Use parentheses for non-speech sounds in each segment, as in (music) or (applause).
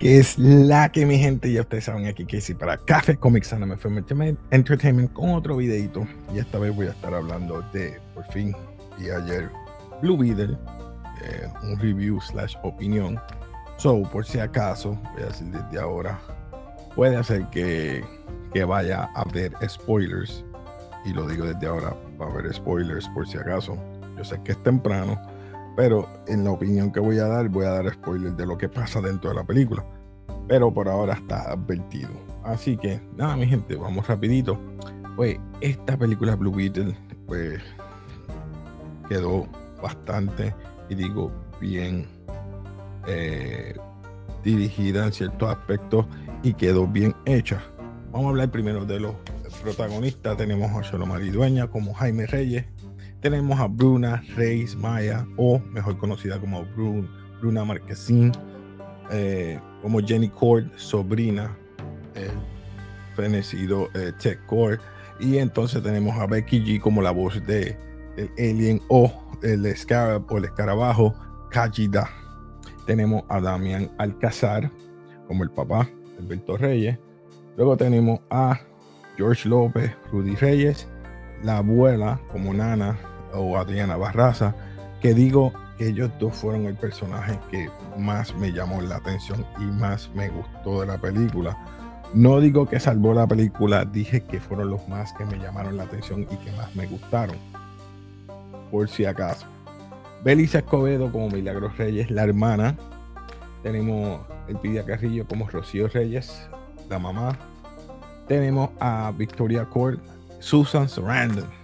que es la que mi gente, ya ustedes saben aquí que sí para Café Comics Anime Film Entertainment con otro videito. Y esta vez voy a estar hablando de, por fin, y ayer, Blue Beetle, eh, un review slash opinión. So, por si acaso, voy a decir desde ahora, puede hacer que, que vaya a haber spoilers. Y lo digo desde ahora, va a haber spoilers por si acaso. Yo sé que es temprano, pero en la opinión que voy a dar, voy a dar spoilers de lo que pasa dentro de la película. Pero por ahora está advertido. Así que, nada, mi gente, vamos rapidito. Pues esta película Blue Beetle, pues quedó bastante, y digo, bien eh, dirigida en ciertos aspectos y quedó bien hecha. Vamos a hablar primero de los protagonistas. Tenemos a Shalomari Dueña como Jaime Reyes, tenemos a Bruna Reis Maya, o mejor conocida como Bruna Marquezín, eh, como Jenny Cord, sobrina, el fenecido eh, Tech Cord. Y entonces tenemos a Becky G como la voz de el alien o el escarab o el escarabajo Kajida. Tenemos a Damián Alcázar como el papá, Alberto Reyes. Luego tenemos a George López, Rudy Reyes, la abuela como Nana, o Adriana Barraza, que digo que ellos dos fueron el personaje que más me llamó la atención y más me gustó de la película. No digo que salvó la película, dije que fueron los más que me llamaron la atención y que más me gustaron. Por si acaso. Belisa Escobedo como Milagros Reyes, la hermana. Tenemos el Pidia Carrillo como Rocío Reyes, la mamá. Tenemos a Victoria Court, Susan Sarandon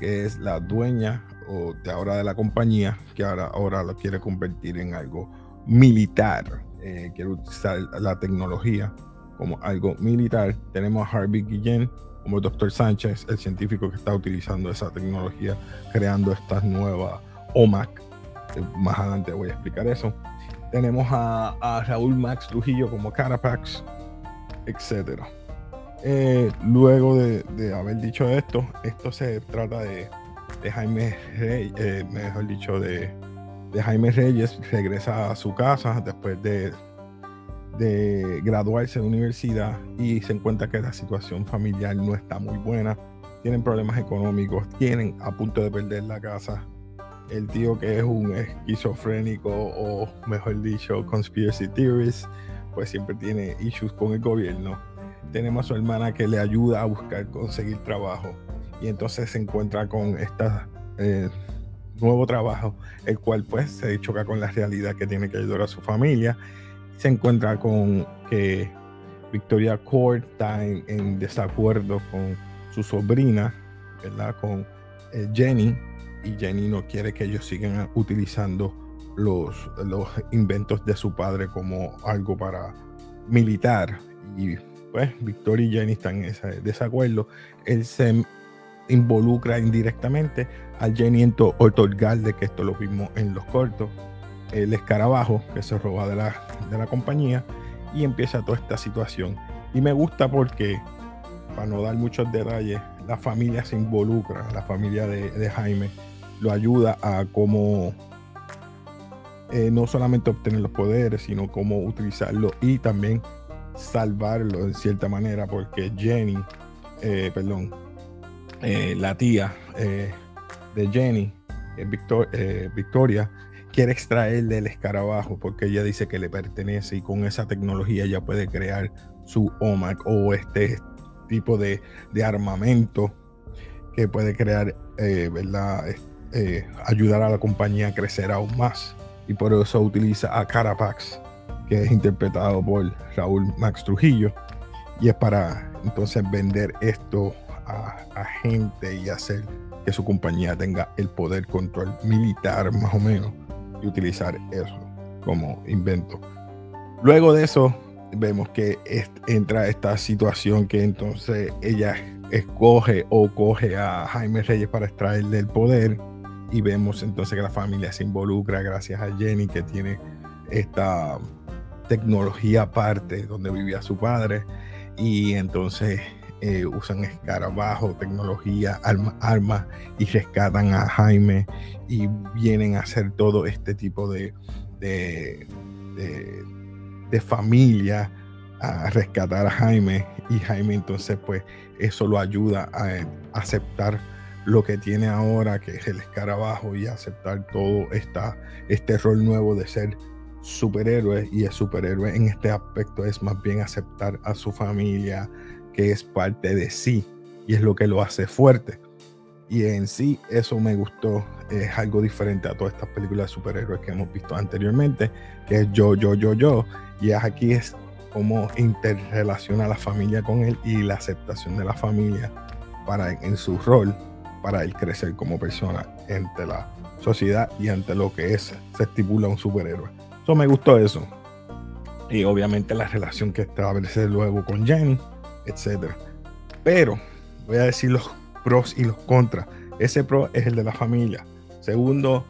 que es la dueña o de ahora de la compañía, que ahora, ahora lo quiere convertir en algo militar. Eh, quiere utilizar la tecnología como algo militar. Tenemos a Harvey Guillén como doctor Sánchez, el científico que está utilizando esa tecnología, creando estas nuevas OMAC. Más adelante voy a explicar eso. Tenemos a, a Raúl Max Trujillo como Carapax, etcétera. Eh, luego de, haber dicho esto, esto se trata de, Jaime Reyes, eh, mejor dicho, de, Jaime Reyes, regresa a su casa después de, de graduarse de universidad y se encuentra que la situación familiar no está muy buena, tienen problemas económicos, tienen a punto de perder la casa. El tío que es un esquizofrénico o mejor dicho, conspiracy theorist, pues siempre tiene issues con el gobierno tenemos a su hermana que le ayuda a buscar conseguir trabajo y entonces se encuentra con este nuevo trabajo, el cual pues se choca con la realidad que tiene que ayudar a su familia. Se encuentra con que Victoria Court está en, desacuerdo con su sobrina, ¿verdad? Con eh, Jenny, y Jenny no quiere que ellos sigan utilizando los, los inventos de su padre como algo para militar. Y pues Victoria y Jenny están en ese desacuerdo. Él se involucra indirectamente a Jenny en otorgarle, que esto lo vimos en los cortos, el escarabajo que se roba de la, de la compañía y empieza toda esta situación. Y me gusta porque, para no dar muchos detalles, la familia se involucra, la familia de, Jaime lo ayuda a cómo eh, no solamente obtener los poderes, sino cómo utilizarlo y también salvarlo en cierta manera porque Jenny, eh, perdón, eh, la tía eh, de Jenny, Victoria, quiere extraerle el escarabajo porque ella dice que le pertenece y con esa tecnología ya puede crear su OMAC o este tipo de, armamento que puede crear, ¿verdad? ayudar a la compañía a crecer aún más. Y por eso utiliza a Carapax que es interpretado por Raúl Max Trujillo, y es para entonces vender esto a, gente y hacer que su compañía tenga el poder control militar más o menos y utilizar eso como invento. Luego de eso vemos que entra esta situación que entonces ella escoge o coge a Jaime Reyes para extraerle el poder y vemos entonces que la familia se involucra gracias a Jenny que tiene esta tecnología aparte donde vivía su padre y entonces eh, usan escarabajo, tecnología, armas arma, y rescatan a Jaime y vienen a hacer todo este tipo de, de, de familia a rescatar a Jaime y Jaime entonces pues eso lo ayuda a, aceptar lo que tiene ahora que es el escarabajo y aceptar todo esta, este rol nuevo de ser superhéroe y el superhéroe en este aspecto es más bien aceptar a su familia que es parte de sí y es lo que lo hace fuerte. Y en sí eso me gustó. Es algo diferente a todas estas películas de superhéroes que hemos visto anteriormente que es yo yo yo yo. Y aquí es cómo interrelaciona la familia con él y la aceptación de la familia para en su rol para él crecer como persona ante la sociedad y ante lo que es se estipula un superhéroe. Me gustó eso. Y obviamente la relación que establece luego con Jenny, etc. Pero voy a decir los pros y los contras. Ese pro es el de la familia. Segundo,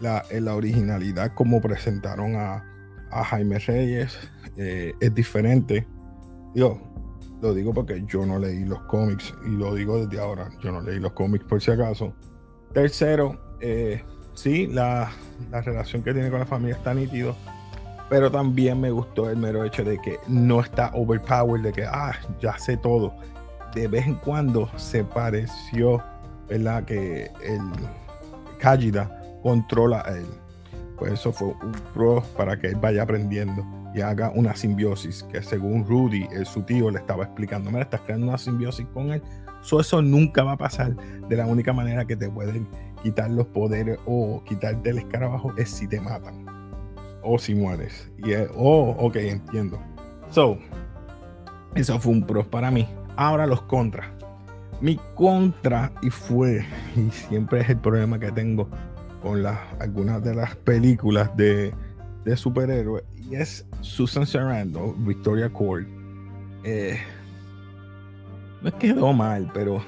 la, la originalidad como presentaron a, a Jaime Reyes eh, es diferente. Yo lo digo porque yo no leí los cómics y lo digo desde ahora. Yo no leí los cómics por si acaso. Tercero, eh, sí, la, la, relación que tiene con la familia está nítido. Pero también me gustó el mero hecho de que no está overpowered, de que, ah, ya sé todo. De vez en cuando se pareció, ¿verdad? Que el Kajida controla a él pues eso fue un pro para que él vaya aprendiendo y haga una simbiosis que según Rudy, el, su tío, le estaba explicando, mira, estás creando una simbiosis con él. eso nunca va a pasar. De la única manera que te pueden quitar los poderes o quitarte el escarabajo es si te matan o si mueres. Y oh, ok, entiendo. So, eso fue un pro para mí. Ahora los contras. Mi contra, y fue, y siempre es el problema que tengo con las, algunas de las películas de, de superhéroes y es Susan Sarandon, Victoria Court. Eh, no es quedó mal, pero es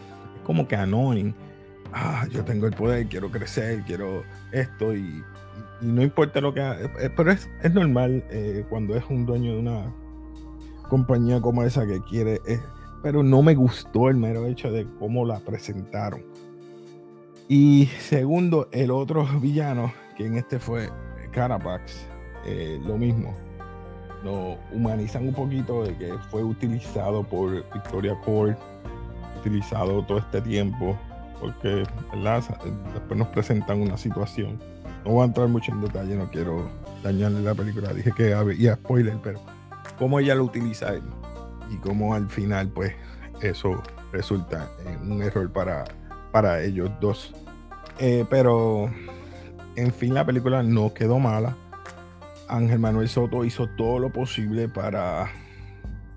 como que annoying. Ah, yo tengo el poder, quiero crecer, quiero esto y, no importa lo que haga. Eh, pero es, es normal eh, cuando es un dueño de una compañía como esa que quiere. pero no me gustó el mero hecho de cómo la presentaron. Y segundo, el otro villano, que en este fue Carapax, eh, lo mismo. Lo humanizan un poquito de que fue utilizado por Victoria Court, utilizado todo este tiempo, porque después nos presentan una situación. No voy a entrar mucho en detalle, no quiero dañarle la película. Dije que había spoiler, pero cómo ella lo utiliza él y cómo al final, pues, eso resulta en un error para para ellos dos. Eh, pero, en fin, la película no quedó mala. Ángel Manuel Soto hizo todo lo posible para,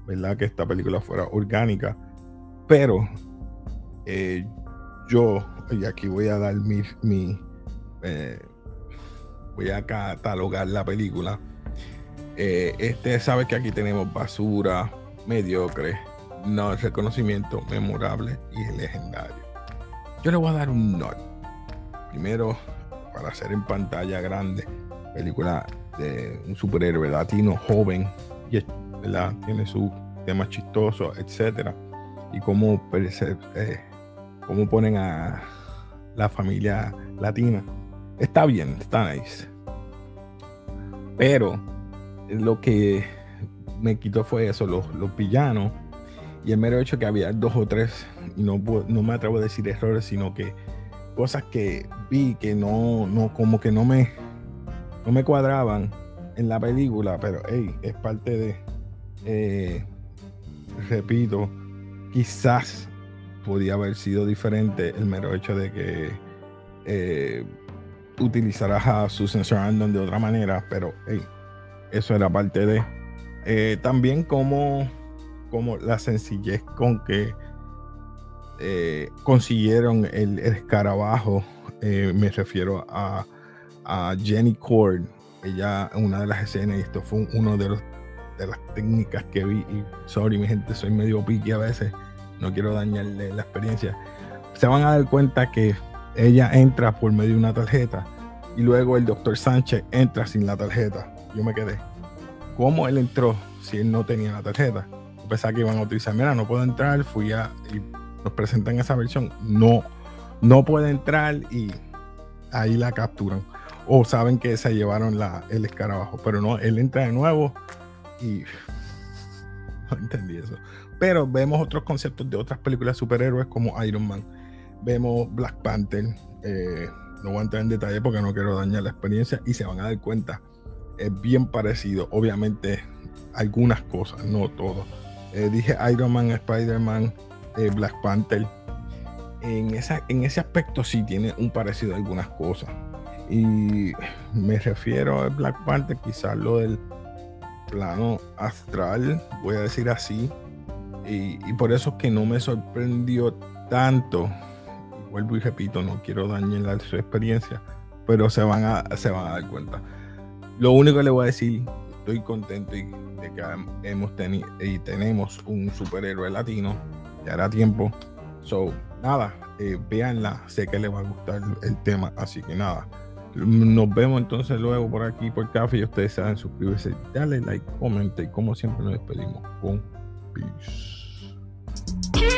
¿verdad? Que esta película fuera orgánica. Pero eh, yo, y aquí voy a dar mi, mi eh, voy a catalogar la película. este sabe que aquí tenemos basura, mediocre, no reconocimiento memorable y legendario. Yo le voy a dar un not. Primero, para hacer en pantalla grande, película de un superhéroe latino joven, y tiene sus temas chistosos, etcétera, y cómo, eh, cómo ponen a la familia latina. Está bien, está nice. Pero lo que me quitó fue eso, los, los villanos y el mero hecho que había dos o tres, y no, no me atrevo a decir errores, sino que cosas que vi que no, no, como que no me, no me cuadraban en la película, pero hey, es parte de, eh, repito, quizás podía haber sido diferente el mero hecho de que eh, utilizarás a Susan Sarandon de otra manera, pero hey, eso era parte de. Eh, también como como la sencillez con que eh, consiguieron el, escarabajo. Eh, me refiero a, Jenny Cord. Ella, en una de las escenas, y esto fue uno de los de las técnicas que vi. Y sorry, mi gente, soy medio piqui a veces. No quiero dañarle la experiencia. Se van a dar cuenta que ella entra por medio de una tarjeta y luego el doctor Sánchez entra sin la tarjeta. Yo me quedé. ¿Cómo él entró si él no tenía la tarjeta? pensaba que iban a utilizar, mira, no puedo entrar, fui a, y nos presentan esa versión, no, no puede entrar y ahí la capturan. O saben que se llevaron el escarabajo, pero no, él entra de nuevo Y (laughs) no entendí eso. Pero vemos otros conceptos de otras películas superhéroes como Iron Man. Vemos Black Panther. Eh, no voy a entrar en detalle porque no quiero dañar la experiencia y se van a dar cuenta. Es bien parecido. Obviamente, algunas cosas, no todo. Eh, dije Iron Man, Spider-Man, eh, Black Panther. En, esa, en ese aspecto sí tiene un parecido a algunas cosas. Y me refiero a Black Panther, quizás lo del plano astral, voy a decir así. Y, y por eso es que no me sorprendió tanto. Vuelvo y repito, no quiero dañar su experiencia, pero se van a, se van a dar cuenta. Lo único que le voy a decir, estoy contento de que hemos tenido y tenemos un superhéroe latino. Ya hará tiempo. So, nada, eh, véanla. Sé que les va a gustar el tema, así que nada. Nos vemos entonces luego por aquí por café y ustedes saben suscribirse, dale like, comenta y como siempre nos despedimos con peace.